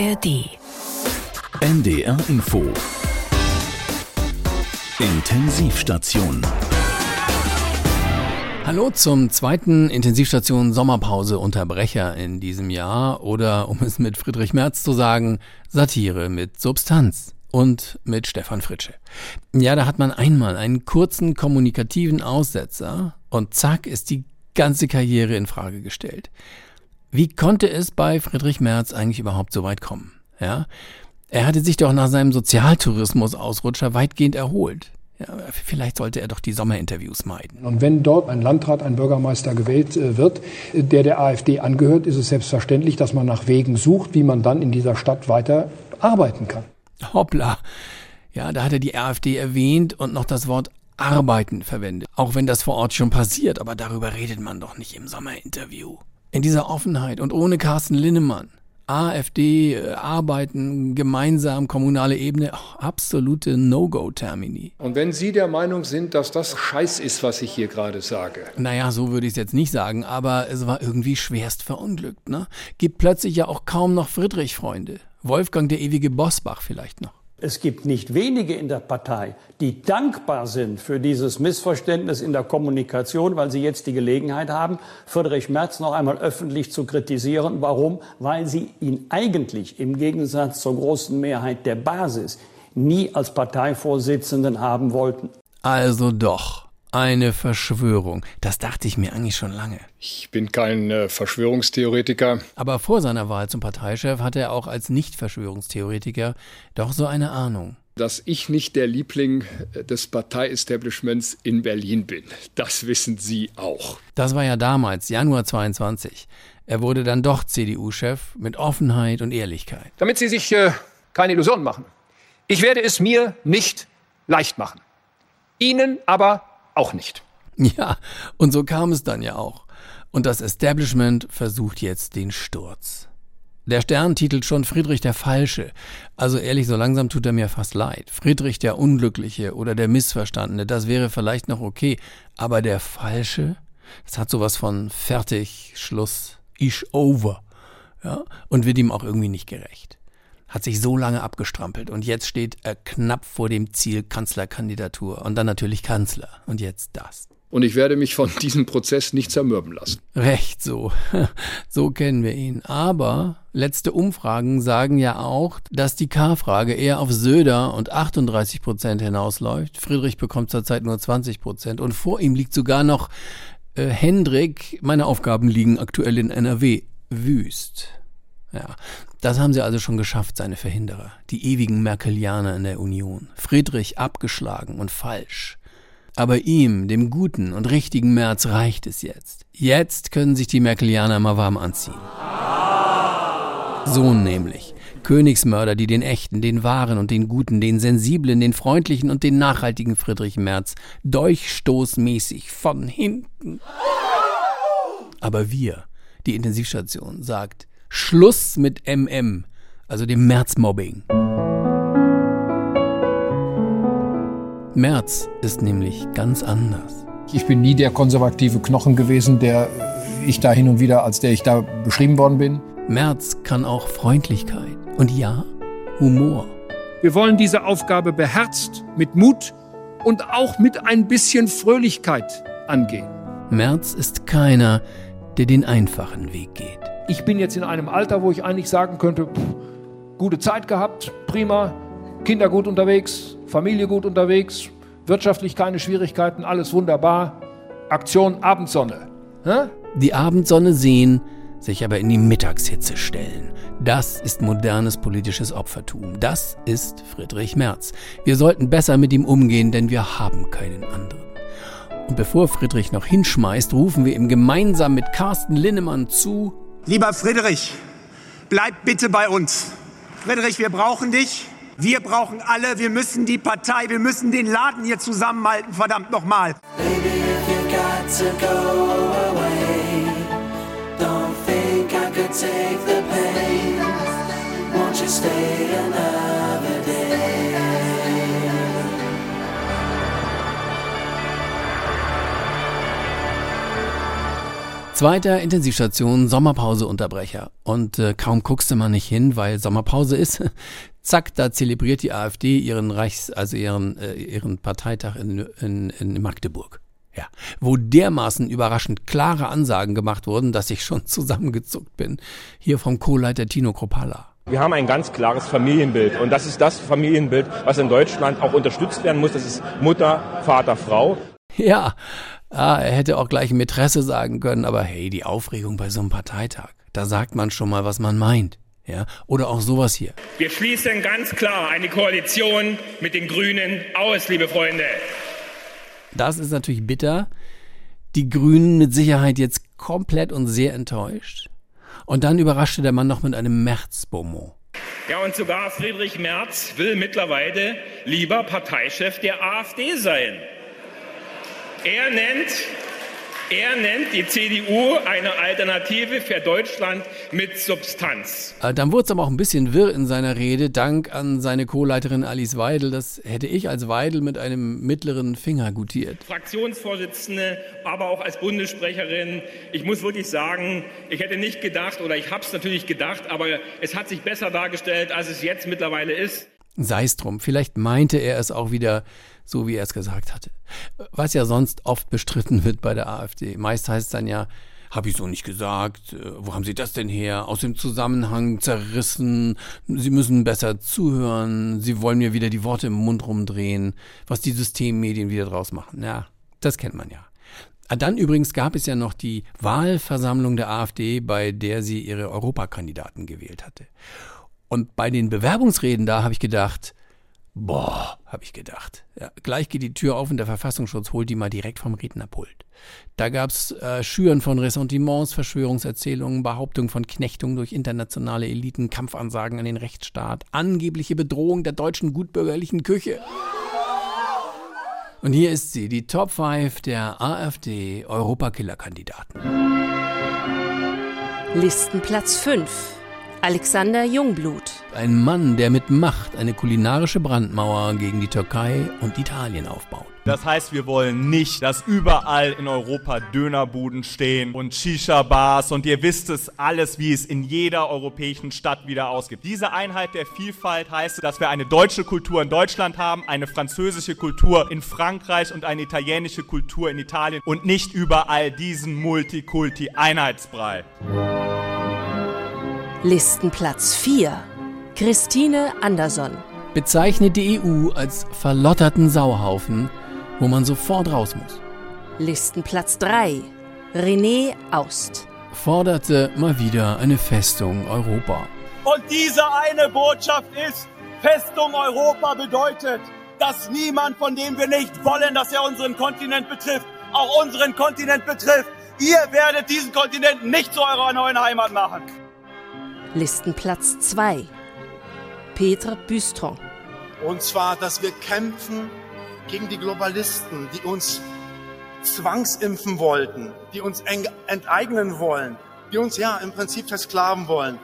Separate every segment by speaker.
Speaker 1: ARD.
Speaker 2: NDR Info. Intensivstation.
Speaker 3: Hallo zum zweiten Intensivstation Sommerpause Unterbrecher in diesem Jahr oder um es mit Friedrich Merz zu sagen, Satire mit Substanz und mit Stefan Fritsche. Ja, da hat man einmal einen kurzen kommunikativen Aussetzer und zack ist die ganze Karriere in Frage gestellt. Wie konnte es bei Friedrich Merz eigentlich überhaupt so weit kommen? Ja? Er hatte sich doch nach seinem Sozialtourismus-Ausrutscher weitgehend erholt. Ja, vielleicht sollte er doch die Sommerinterviews meiden.
Speaker 4: Und wenn dort ein Landrat, ein Bürgermeister gewählt äh, wird, der der AfD angehört, ist es selbstverständlich, dass man nach Wegen sucht, wie man dann in dieser Stadt weiter arbeiten kann.
Speaker 3: Hoppla. Ja, da hat er die AfD erwähnt und noch das Wort arbeiten verwendet. Auch wenn das vor Ort schon passiert, aber darüber redet man doch nicht im Sommerinterview. In dieser Offenheit und ohne Carsten Linnemann. AfD, äh, Arbeiten, gemeinsam, kommunale Ebene, oh, absolute No-Go-Termini.
Speaker 5: Und wenn Sie der Meinung sind, dass das Scheiß ist, was ich hier gerade sage.
Speaker 3: Naja, so würde ich es jetzt nicht sagen, aber es war irgendwie schwerst verunglückt. Ne? Gibt plötzlich ja auch kaum noch Friedrich-Freunde. Wolfgang der ewige Bosbach vielleicht noch.
Speaker 6: Es gibt nicht wenige in der Partei, die dankbar sind für dieses Missverständnis in der Kommunikation, weil sie jetzt die Gelegenheit haben, Friedrich Merz noch einmal öffentlich zu kritisieren. Warum? Weil sie ihn eigentlich im Gegensatz zur großen Mehrheit der Basis nie als Parteivorsitzenden haben wollten.
Speaker 3: Also doch. Eine Verschwörung. Das dachte ich mir eigentlich schon lange.
Speaker 5: Ich bin kein äh, Verschwörungstheoretiker.
Speaker 3: Aber vor seiner Wahl zum Parteichef hatte er auch als Nicht-Verschwörungstheoretiker doch so eine Ahnung.
Speaker 5: Dass ich nicht der Liebling äh, des Parteiestablishments in Berlin bin. Das wissen Sie auch.
Speaker 3: Das war ja damals, Januar 22. Er wurde dann doch CDU-Chef mit Offenheit und Ehrlichkeit.
Speaker 7: Damit Sie sich äh, keine Illusionen machen. Ich werde es mir nicht leicht machen. Ihnen aber auch nicht.
Speaker 3: Ja, und so kam es dann ja auch. Und das Establishment versucht jetzt den Sturz. Der Stern titelt schon Friedrich der Falsche. Also ehrlich, so langsam tut er mir fast leid. Friedrich der Unglückliche oder der Missverstandene, das wäre vielleicht noch okay. Aber der Falsche, das hat sowas von fertig, Schluss, ish over. Ja, und wird ihm auch irgendwie nicht gerecht hat sich so lange abgestrampelt und jetzt steht er knapp vor dem Ziel Kanzlerkandidatur und dann natürlich Kanzler und jetzt das.
Speaker 5: Und ich werde mich von diesem Prozess nicht zermürben lassen.
Speaker 3: Recht so. So kennen wir ihn. Aber letzte Umfragen sagen ja auch, dass die K-Frage eher auf Söder und 38 Prozent hinausläuft. Friedrich bekommt zurzeit nur 20 Prozent und vor ihm liegt sogar noch äh, Hendrik. Meine Aufgaben liegen aktuell in NRW. Wüst. Ja, das haben sie also schon geschafft, seine Verhinderer, die ewigen Merkelianer in der Union. Friedrich abgeschlagen und falsch. Aber ihm, dem guten und richtigen März, reicht es jetzt. Jetzt können sich die Merkelianer mal warm anziehen. So nämlich. Königsmörder, die den echten, den wahren und den guten, den sensiblen, den freundlichen und den nachhaltigen Friedrich Merz durchstoßmäßig von hinten. Aber wir, die Intensivstation, sagt, Schluss mit MM, also dem Märzmobbing. März ist nämlich ganz anders.
Speaker 4: Ich bin nie der konservative Knochen gewesen, der ich da hin und wieder, als der ich da beschrieben worden bin.
Speaker 3: März kann auch Freundlichkeit und ja, Humor.
Speaker 7: Wir wollen diese Aufgabe beherzt, mit Mut und auch mit ein bisschen Fröhlichkeit angehen.
Speaker 3: März ist keiner, der den einfachen Weg geht
Speaker 7: ich bin jetzt in einem Alter, wo ich eigentlich sagen könnte, pff, gute Zeit gehabt, prima, Kinder gut unterwegs, Familie gut unterwegs, wirtschaftlich keine Schwierigkeiten, alles wunderbar. Aktion Abendsonne. Hä?
Speaker 3: Die Abendsonne sehen, sich aber in die Mittagshitze stellen. Das ist modernes politisches Opfertum. Das ist Friedrich Merz. Wir sollten besser mit ihm umgehen, denn wir haben keinen anderen. Und bevor Friedrich noch hinschmeißt, rufen wir ihm gemeinsam mit Carsten Linnemann zu,
Speaker 8: Lieber Friedrich, bleib bitte bei uns. Friedrich, wir brauchen dich. Wir brauchen alle. Wir müssen die Partei, wir müssen den Laden hier zusammenhalten, verdammt nochmal. Baby,
Speaker 3: Zweiter Intensivstation, Sommerpauseunterbrecher. Und äh, kaum guckst du mal nicht hin, weil Sommerpause ist. Zack, da zelebriert die AfD ihren Reichs, also ihren, äh, ihren Parteitag in, in, in Magdeburg. Ja, wo dermaßen überraschend klare Ansagen gemacht wurden, dass ich schon zusammengezuckt bin. Hier vom Co-Leiter Tino Kropala.
Speaker 1: Wir haben ein ganz klares Familienbild und das ist das Familienbild, was in Deutschland auch unterstützt werden muss. Das ist Mutter, Vater, Frau.
Speaker 3: Ja, ah, er hätte auch gleich Mätresse sagen können, aber hey, die Aufregung bei so einem Parteitag, da sagt man schon mal, was man meint. Ja, oder auch sowas hier.
Speaker 9: Wir schließen ganz klar eine Koalition mit den Grünen aus, liebe Freunde.
Speaker 3: Das ist natürlich bitter. Die Grünen mit Sicherheit jetzt komplett und sehr enttäuscht. Und dann überraschte der Mann noch mit einem Märzbomo.
Speaker 9: Ja, und sogar Friedrich Merz will mittlerweile lieber Parteichef der AfD sein. Er nennt er nennt die CDU eine Alternative für Deutschland mit Substanz.
Speaker 3: Äh, dann wurde es aber auch ein bisschen wirr in seiner Rede, dank an seine Co-Leiterin Alice Weidel. Das hätte ich als Weidel mit einem mittleren Finger gutiert.
Speaker 9: Fraktionsvorsitzende, aber auch als Bundessprecherin. Ich muss wirklich sagen, ich hätte nicht gedacht, oder ich habe es natürlich gedacht, aber es hat sich besser dargestellt, als es jetzt mittlerweile ist.
Speaker 3: Sei es drum, vielleicht meinte er es auch wieder so, wie er es gesagt hatte. Was ja sonst oft bestritten wird bei der AfD. Meist heißt es dann ja, habe ich so nicht gesagt, äh, wo haben Sie das denn her? Aus dem Zusammenhang zerrissen, Sie müssen besser zuhören, Sie wollen mir wieder die Worte im Mund rumdrehen, was die Systemmedien wieder draus machen. Ja, das kennt man ja. Ah, dann übrigens gab es ja noch die Wahlversammlung der AfD, bei der sie ihre Europakandidaten gewählt hatte. Und bei den Bewerbungsreden da habe ich gedacht, boah, habe ich gedacht. Ja, gleich geht die Tür auf und der Verfassungsschutz holt die mal direkt vom Rednerpult. Da gab's äh, Schüren von Ressentiments, Verschwörungserzählungen, Behauptungen von Knechtung durch internationale Eliten, Kampfansagen an den Rechtsstaat, angebliche Bedrohung der deutschen gutbürgerlichen Küche. Und hier ist sie, die Top 5 der AfD Europakiller-Kandidaten.
Speaker 10: Listenplatz 5 Alexander Jungblut.
Speaker 3: Ein Mann, der mit Macht eine kulinarische Brandmauer gegen die Türkei und Italien aufbaut.
Speaker 11: Das heißt, wir wollen nicht, dass überall in Europa Dönerbuden stehen und Shisha-Bars und ihr wisst es alles, wie es in jeder europäischen Stadt wieder ausgibt. Diese Einheit der Vielfalt heißt, dass wir eine deutsche Kultur in Deutschland haben, eine französische Kultur in Frankreich und eine italienische Kultur in Italien und nicht überall diesen Multikulti-Einheitsbrei.
Speaker 10: Listenplatz 4 Christine Anderson
Speaker 3: Bezeichnet die EU als verlotterten Sauhaufen, wo man sofort raus muss.
Speaker 10: Listenplatz 3 René Aust
Speaker 3: Forderte mal wieder eine Festung Europa.
Speaker 12: Und diese eine Botschaft ist, Festung Europa bedeutet, dass niemand, von dem wir nicht wollen, dass er unseren Kontinent betrifft, auch unseren Kontinent betrifft. Ihr werdet diesen Kontinent nicht zu eurer neuen Heimat machen.
Speaker 10: Listenplatz 2 Peter Büstron
Speaker 13: Und zwar, dass wir kämpfen gegen die Globalisten, die uns zwangsimpfen wollten, die uns enteignen wollen, die uns ja im Prinzip versklaven wollen.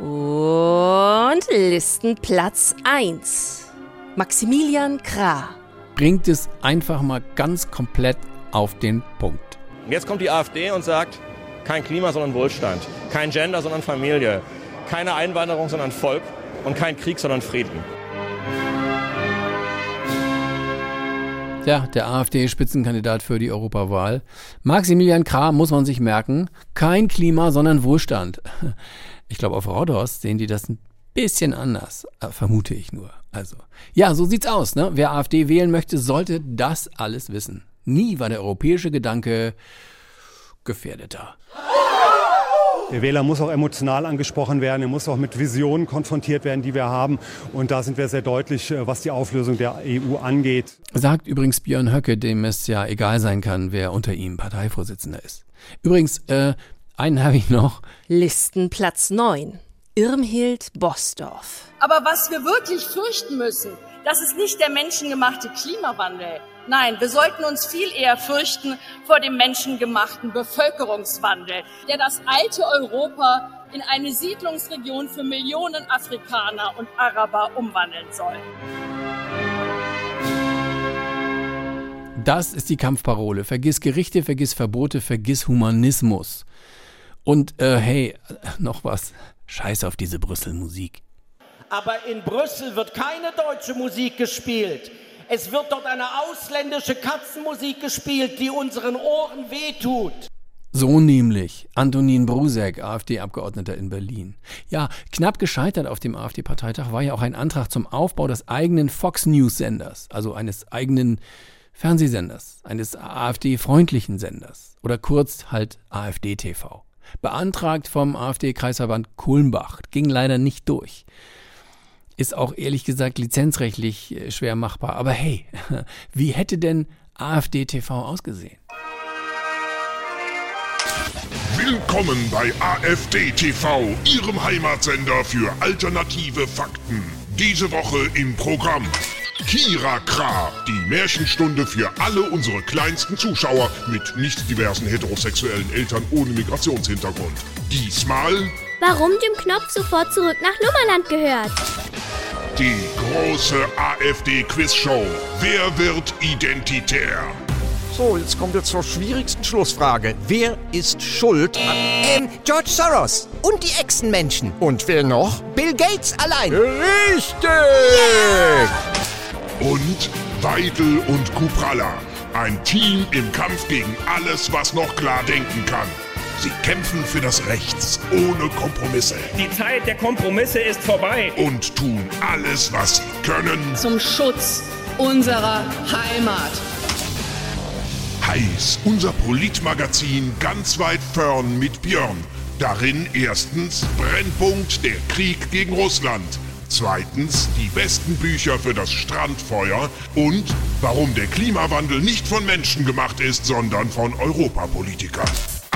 Speaker 10: Und Listenplatz 1 Maximilian Krah
Speaker 3: Bringt es einfach mal ganz komplett auf den Punkt.
Speaker 1: Jetzt kommt die AfD und sagt, kein Klima, sondern Wohlstand. Kein Gender, sondern Familie. Keine Einwanderung, sondern Volk. Und kein Krieg, sondern Frieden.
Speaker 3: Ja, der AfD-Spitzenkandidat für die Europawahl. Maximilian Krah muss man sich merken. Kein Klima, sondern Wohlstand. Ich glaube, auf Rodos sehen die das ein bisschen anders. Äh, vermute ich nur. Also, ja, so sieht's aus. Ne? Wer AfD wählen möchte, sollte das alles wissen. Nie war der europäische Gedanke gefährdeter.
Speaker 14: Der Wähler muss auch emotional angesprochen werden, er muss auch mit Visionen konfrontiert werden, die wir haben. Und da sind wir sehr deutlich, äh, was die Auflösung der EU angeht.
Speaker 3: Sagt übrigens Björn Höcke, dem es ja egal sein kann, wer unter ihm Parteivorsitzender ist. Übrigens, äh, einen habe ich noch.
Speaker 10: Listenplatz 9 Irmhild Bosdorf.
Speaker 15: Aber was wir wirklich fürchten müssen, das ist nicht der menschengemachte Klimawandel. Nein, wir sollten uns viel eher fürchten vor dem menschengemachten Bevölkerungswandel, der das alte Europa in eine Siedlungsregion für Millionen Afrikaner und Araber umwandeln soll.
Speaker 3: Das ist die Kampfparole. Vergiss Gerichte, vergiss Verbote, vergiss Humanismus. Und äh, hey, noch was. Scheiß auf diese Brüssel-Musik.
Speaker 16: Aber in Brüssel wird keine deutsche Musik gespielt. Es wird dort eine ausländische Katzenmusik gespielt, die unseren Ohren wehtut.
Speaker 3: So nämlich Antonin Brusek, AfD-Abgeordneter in Berlin. Ja, knapp gescheitert auf dem AfD-Parteitag war ja auch ein Antrag zum Aufbau des eigenen Fox News-Senders, also eines eigenen Fernsehsenders, eines AfD-freundlichen Senders oder kurz halt AfD-TV. Beantragt vom AfD-Kreisverband Kulmbach, ging leider nicht durch ist auch ehrlich gesagt lizenzrechtlich äh, schwer machbar. Aber hey, wie hätte denn AfD TV ausgesehen?
Speaker 17: Willkommen bei AfD TV, Ihrem Heimatsender für alternative Fakten. Diese Woche im Programm. Kira Kra, die Märchenstunde für alle unsere kleinsten Zuschauer mit nicht diversen heterosexuellen Eltern ohne Migrationshintergrund. Diesmal.
Speaker 18: Warum Jim Knopf sofort zurück nach Lummerland gehört.
Speaker 17: Die große AfD-Quizshow. Wer wird identitär?
Speaker 19: So, jetzt kommt jetzt zur schwierigsten Schlussfrage. Wer ist schuld an...
Speaker 20: Ähm, George Soros und die Echsenmenschen.
Speaker 19: Und wer noch?
Speaker 20: Bill Gates allein.
Speaker 19: Richtig!
Speaker 17: Und Weidel und Kupralla. Ein Team im Kampf gegen alles, was noch klar denken kann. Sie kämpfen für das Rechts ohne Kompromisse.
Speaker 9: Die Zeit der Kompromisse ist vorbei.
Speaker 17: Und tun alles, was sie können.
Speaker 21: Zum Schutz unserer Heimat.
Speaker 17: Heiß, unser Politmagazin ganz weit fern mit Björn. Darin erstens Brennpunkt der Krieg gegen Russland. Zweitens die besten Bücher für das Strandfeuer und warum der Klimawandel nicht von Menschen gemacht ist, sondern von Europapolitikern.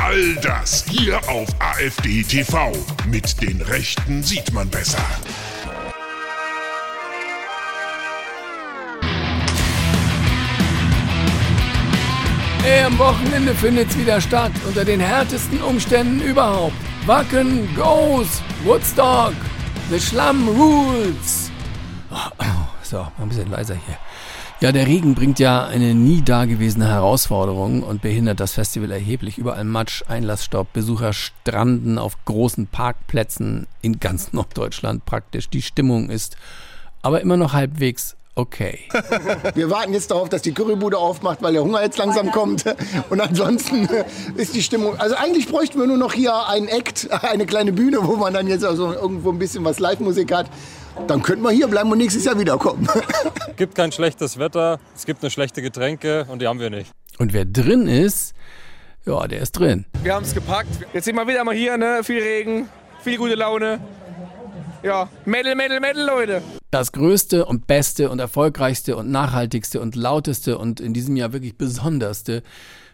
Speaker 17: All das hier auf AfD TV. Mit den Rechten sieht man besser.
Speaker 3: Ey, am Wochenende findet's wieder statt, unter den härtesten Umständen überhaupt. Wacken goes, Woodstock, the Schlamm rules. So, ein bisschen leiser hier. Ja, der Regen bringt ja eine nie dagewesene Herausforderung und behindert das Festival erheblich. Überall Matsch, Einlassstopp, Besucher stranden auf großen Parkplätzen in ganz Norddeutschland praktisch. Die Stimmung ist aber immer noch halbwegs okay.
Speaker 22: Wir warten jetzt darauf, dass die Currybude aufmacht, weil der Hunger jetzt langsam kommt. Und ansonsten ist die Stimmung. Also eigentlich bräuchten wir nur noch hier einen Act, eine kleine Bühne, wo man dann jetzt also irgendwo ein bisschen was Live-Musik hat. Dann könnten wir hier bleiben und nächstes Jahr wiederkommen.
Speaker 23: Es gibt kein schlechtes Wetter, es gibt nur schlechte Getränke und die haben wir nicht.
Speaker 3: Und wer drin ist, ja, der ist drin.
Speaker 24: Wir haben es gepackt. Jetzt sind wir wieder mal hier, ne? Viel Regen, viel gute Laune. Ja, Metal, Metal, Metal, Leute.
Speaker 3: Das größte und beste und erfolgreichste und nachhaltigste und lauteste und in diesem Jahr wirklich besonderste,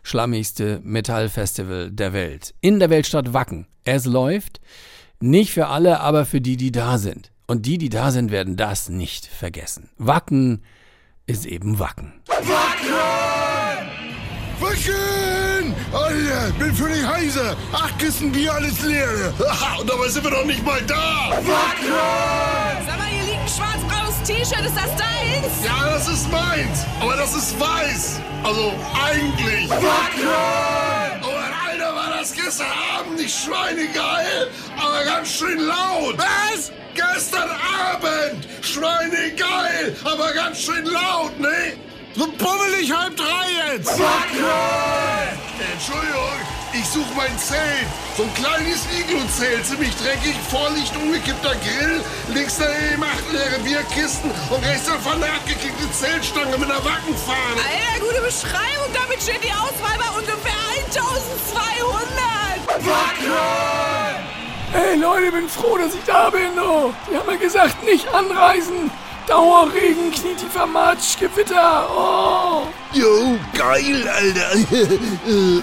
Speaker 3: schlammigste Metallfestival der Welt. In der Weltstadt Wacken. Es läuft. Nicht für alle, aber für die, die da sind. Und die, die da sind, werden das nicht vergessen. Wacken ist eben Wacken.
Speaker 17: Wacken! Wacken! Alter, bin völlig heiser. Acht Kisten Bier, alles leer. Und dabei sind wir doch nicht mal da. Wacken!
Speaker 21: Sag mal, hier liegt ein schwarz-blaues T-Shirt. Ist das deins?
Speaker 17: Ja, das ist meins. Aber das ist weiß. Also eigentlich. Wacken! Alter, war das gestern Abend nicht schweinegeil, aber ganz schön laut.
Speaker 21: Was?
Speaker 17: Gestern Abend! Schweinegeil, aber ganz schön laut, ne? So pummelig halb drei jetzt! Wacken! Entschuldigung, ich suche mein Zelt. So ein kleines Iglu-Zelt, ziemlich dreckig, Vorlicht, umgekippter Grill, links daneben acht leere Bierkisten und rechts davon eine abgekickte Zeltstange mit einer Wackenfahne.
Speaker 21: Alter, gute Beschreibung, damit steht die Auswahl bei ungefähr 1200!
Speaker 17: Wacken!
Speaker 3: Ey Leute, bin froh, dass ich da bin. Oh. Die haben ja gesagt, nicht anreisen. Dauerregen, knietiefer Matsch, Gewitter. Oh.
Speaker 25: Jo, geil, Alter.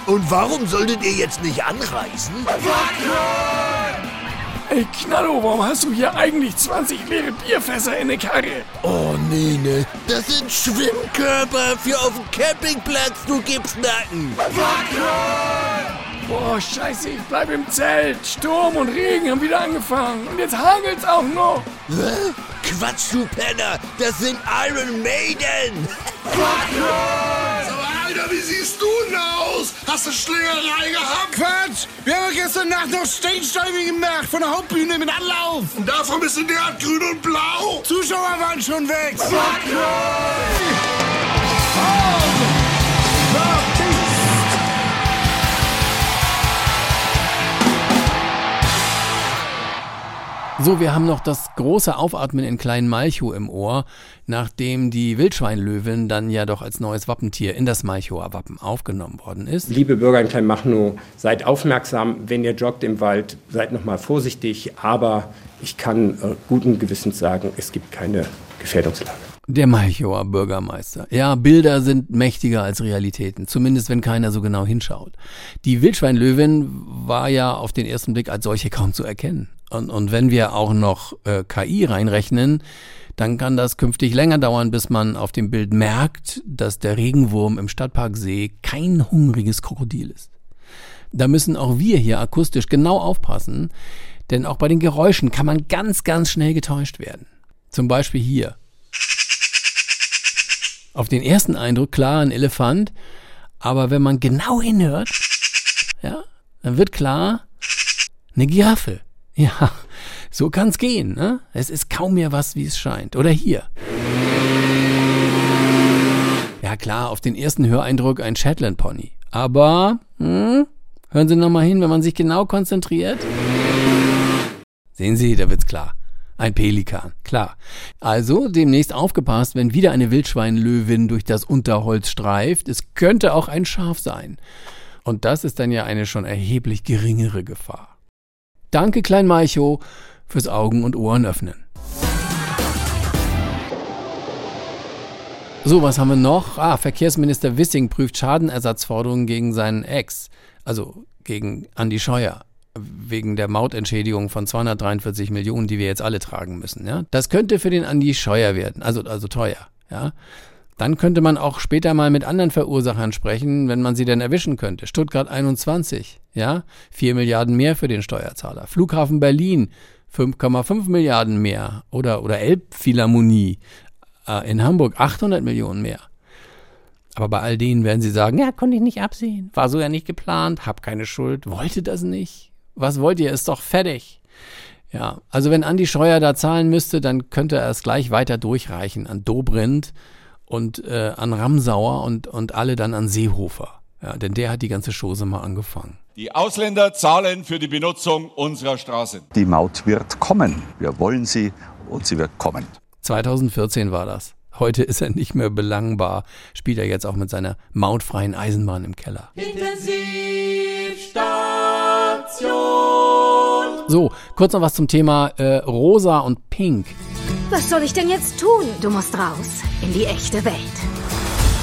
Speaker 25: Und warum solltet ihr jetzt nicht anreisen?
Speaker 17: Wacken!
Speaker 3: Ey Knallo, warum hast du hier eigentlich 20 leere Bierfässer in der Karre?
Speaker 25: Oh nee, ne. Das sind Schwimmkörper für auf dem Campingplatz, du Gipsnacken.
Speaker 17: Wacken!
Speaker 3: Boah, scheiße, ich bleib im Zelt. Sturm und Regen haben wieder angefangen. Und jetzt hagelt's auch noch.
Speaker 25: Hä? Quatsch, du Penner. Das sind Iron Maiden.
Speaker 17: Wacken! So, Alter,
Speaker 25: wie siehst du denn aus? Hast du Schlägerei gehabt? Quatsch! Wir haben gestern Nacht noch Stage-Diving gemacht von der Hauptbühne mit Anlauf. Und davon bist du derart grün und blau? Zuschauer waren schon weg.
Speaker 3: So, wir haben noch das große Aufatmen in Klein Malchow im Ohr, nachdem die Wildschweinlöwin dann ja doch als neues Wappentier in das Malchower Wappen aufgenommen worden ist.
Speaker 26: Liebe Bürger in Kleinmachnow, seid aufmerksam, wenn ihr joggt im Wald, seid noch mal vorsichtig, aber ich kann äh, guten Gewissens sagen, es gibt keine Gefährdungslage.
Speaker 3: Der Malchower Bürgermeister. Ja, Bilder sind mächtiger als Realitäten, zumindest wenn keiner so genau hinschaut. Die Wildschweinlöwin war ja auf den ersten Blick als solche kaum zu erkennen. Und, und wenn wir auch noch äh, KI reinrechnen, dann kann das künftig länger dauern, bis man auf dem Bild merkt, dass der Regenwurm im Stadtpark See kein hungriges Krokodil ist. Da müssen auch wir hier akustisch genau aufpassen, denn auch bei den Geräuschen kann man ganz, ganz schnell getäuscht werden. Zum Beispiel hier. Auf den ersten Eindruck klar ein Elefant, aber wenn man genau hinhört, ja, dann wird klar eine Giraffe. Ja, so kann's gehen. Ne? Es ist kaum mehr was, wie es scheint. Oder hier. Ja klar, auf den ersten Höreindruck ein Shetland Pony. Aber hm, hören Sie nochmal hin, wenn man sich genau konzentriert. Sehen Sie, da wird's klar. Ein Pelikan, klar. Also demnächst aufgepasst, wenn wieder eine Wildschweinlöwin durch das Unterholz streift. Es könnte auch ein Schaf sein. Und das ist dann ja eine schon erheblich geringere Gefahr. Danke, Klein Maicho, fürs Augen und Ohren öffnen. So, was haben wir noch? Ah, Verkehrsminister Wissing prüft Schadenersatzforderungen gegen seinen Ex, also gegen Andi Scheuer, wegen der Mautentschädigung von 243 Millionen, die wir jetzt alle tragen müssen. Ja? Das könnte für den Andi Scheuer werden, also, also teuer. Ja? Dann könnte man auch später mal mit anderen Verursachern sprechen, wenn man sie denn erwischen könnte. Stuttgart 21, ja, 4 Milliarden mehr für den Steuerzahler. Flughafen Berlin, 5,5 Milliarden mehr. Oder, oder Elbphilharmonie äh, in Hamburg, 800 Millionen mehr. Aber bei all denen werden sie sagen, ja, konnte ich nicht absehen, war so ja nicht geplant, hab keine Schuld, wollte das nicht. Was wollt ihr, ist doch fertig. Ja, also wenn Andi Scheuer da zahlen müsste, dann könnte er es gleich weiter durchreichen an Dobrindt und äh, an Ramsauer und, und alle dann an Seehofer. Ja, denn der hat die ganze Chose mal angefangen.
Speaker 27: Die Ausländer zahlen für die Benutzung unserer Straßen.
Speaker 28: Die Maut wird kommen. Wir wollen sie und sie wird kommen.
Speaker 3: 2014 war das. Heute ist er nicht mehr belangbar. Spielt er jetzt auch mit seiner mautfreien Eisenbahn im Keller.
Speaker 29: Intensivstation.
Speaker 3: So, kurz noch was zum Thema äh, Rosa und Pink.
Speaker 30: Was soll ich denn jetzt tun? Du musst raus in die echte Welt.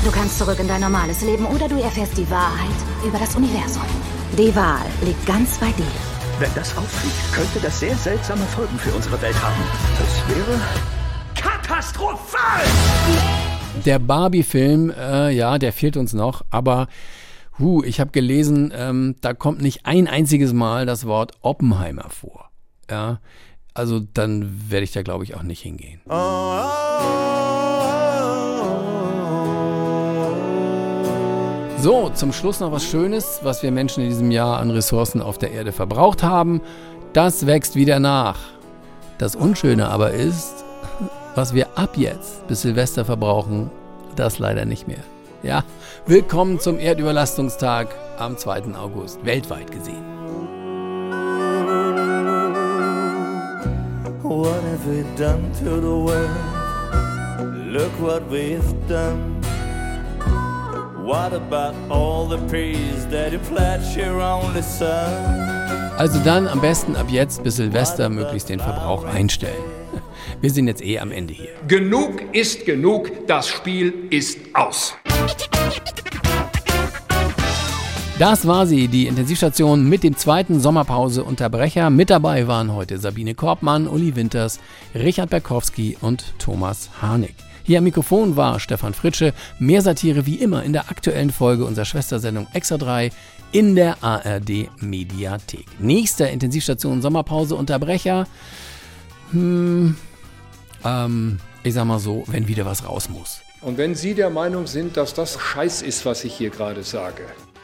Speaker 30: Du kannst zurück in dein normales Leben oder du erfährst die Wahrheit über das Universum. Die Wahl liegt ganz bei dir.
Speaker 31: Wenn das auffliegt, könnte das sehr seltsame Folgen für unsere Welt haben. Das wäre katastrophal!
Speaker 3: Der Barbie-Film, äh, ja, der fehlt uns noch, aber huh, ich habe gelesen, ähm, da kommt nicht ein einziges Mal das Wort Oppenheimer vor. Ja, also dann werde ich da, glaube ich, auch nicht hingehen. So, zum Schluss noch was Schönes, was wir Menschen in diesem Jahr an Ressourcen auf der Erde verbraucht haben. Das wächst wieder nach. Das Unschöne aber ist, was wir ab jetzt bis Silvester verbrauchen, das leider nicht mehr. Ja, willkommen zum Erdüberlastungstag am 2. August, weltweit gesehen.
Speaker 32: What have we done to the world? Look what we've done. What about all the praise that you pledged your only son?
Speaker 3: Also dann am besten ab jetzt bis Silvester möglichst den Verbrauch einstellen. Wir sind jetzt eh am Ende hier.
Speaker 33: Genug ist genug, das Spiel ist aus.
Speaker 3: Das war sie, die Intensivstation mit dem zweiten Sommerpause-Unterbrecher. Mit dabei waren heute Sabine Korbmann, Uli Winters, Richard Berkowski und Thomas Harnik. Hier am Mikrofon war Stefan Fritsche. Mehr Satire wie immer in der aktuellen Folge unserer Schwestersendung Extra 3 in der ARD Mediathek. Nächster Intensivstation Sommerpause Unterbrecher. Hm, ähm, ich sag mal so, wenn wieder was raus muss.
Speaker 5: Und wenn Sie der Meinung sind, dass das Scheiß ist, was ich hier gerade sage.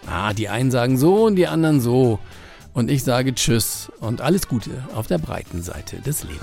Speaker 3: Ah, die einen sagen so und die anderen so. Und ich sage Tschüss und alles Gute auf der breiten Seite des Lebens.